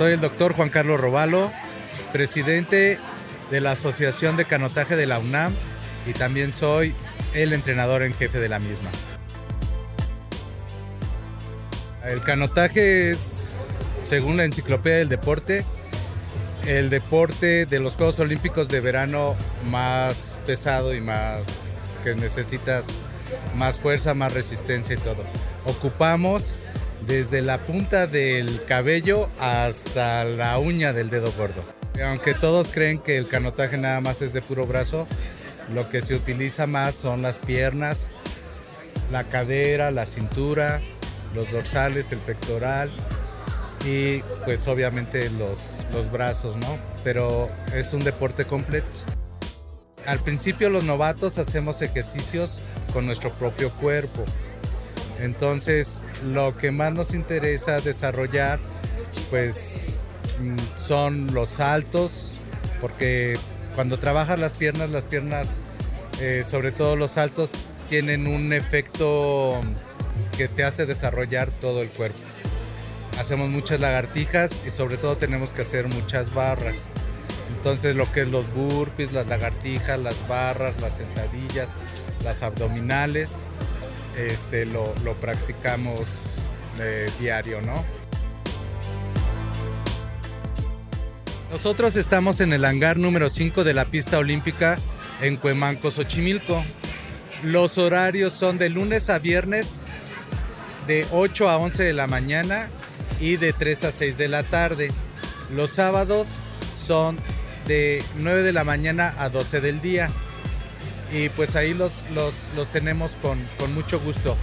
Soy el doctor Juan Carlos Robalo, presidente de la Asociación de Canotaje de la UNAM y también soy el entrenador en jefe de la misma. El canotaje es, según la enciclopedia del deporte, el deporte de los Juegos Olímpicos de verano más pesado y más que necesitas más fuerza, más resistencia y todo. Ocupamos desde la punta del cabello hasta la uña del dedo gordo. Aunque todos creen que el canotaje nada más es de puro brazo, lo que se utiliza más son las piernas, la cadera, la cintura, los dorsales, el pectoral y pues obviamente los, los brazos, ¿no? Pero es un deporte completo. Al principio los novatos hacemos ejercicios con nuestro propio cuerpo. Entonces lo que más nos interesa desarrollar pues mm, son los saltos, porque cuando trabajas las piernas, las piernas, eh, sobre todo los saltos, tienen un efecto que te hace desarrollar todo el cuerpo. Hacemos muchas lagartijas y sobre todo tenemos que hacer muchas barras. Entonces lo que es los burpees, las lagartijas, las barras, las sentadillas, las abdominales, este, lo, practicamos eh, diario, ¿no? Nosotros estamos en el hangar número 5 de la pista olímpica en Cuemanco, Xochimilco. Los horarios son de lunes a viernes de 8 a 11 de la mañana y de 3 a 6 de la tarde. Los sábados son de 9 de la mañana a 12 del día. Y pues ahí los, los, tenemos con, con mucho gusto.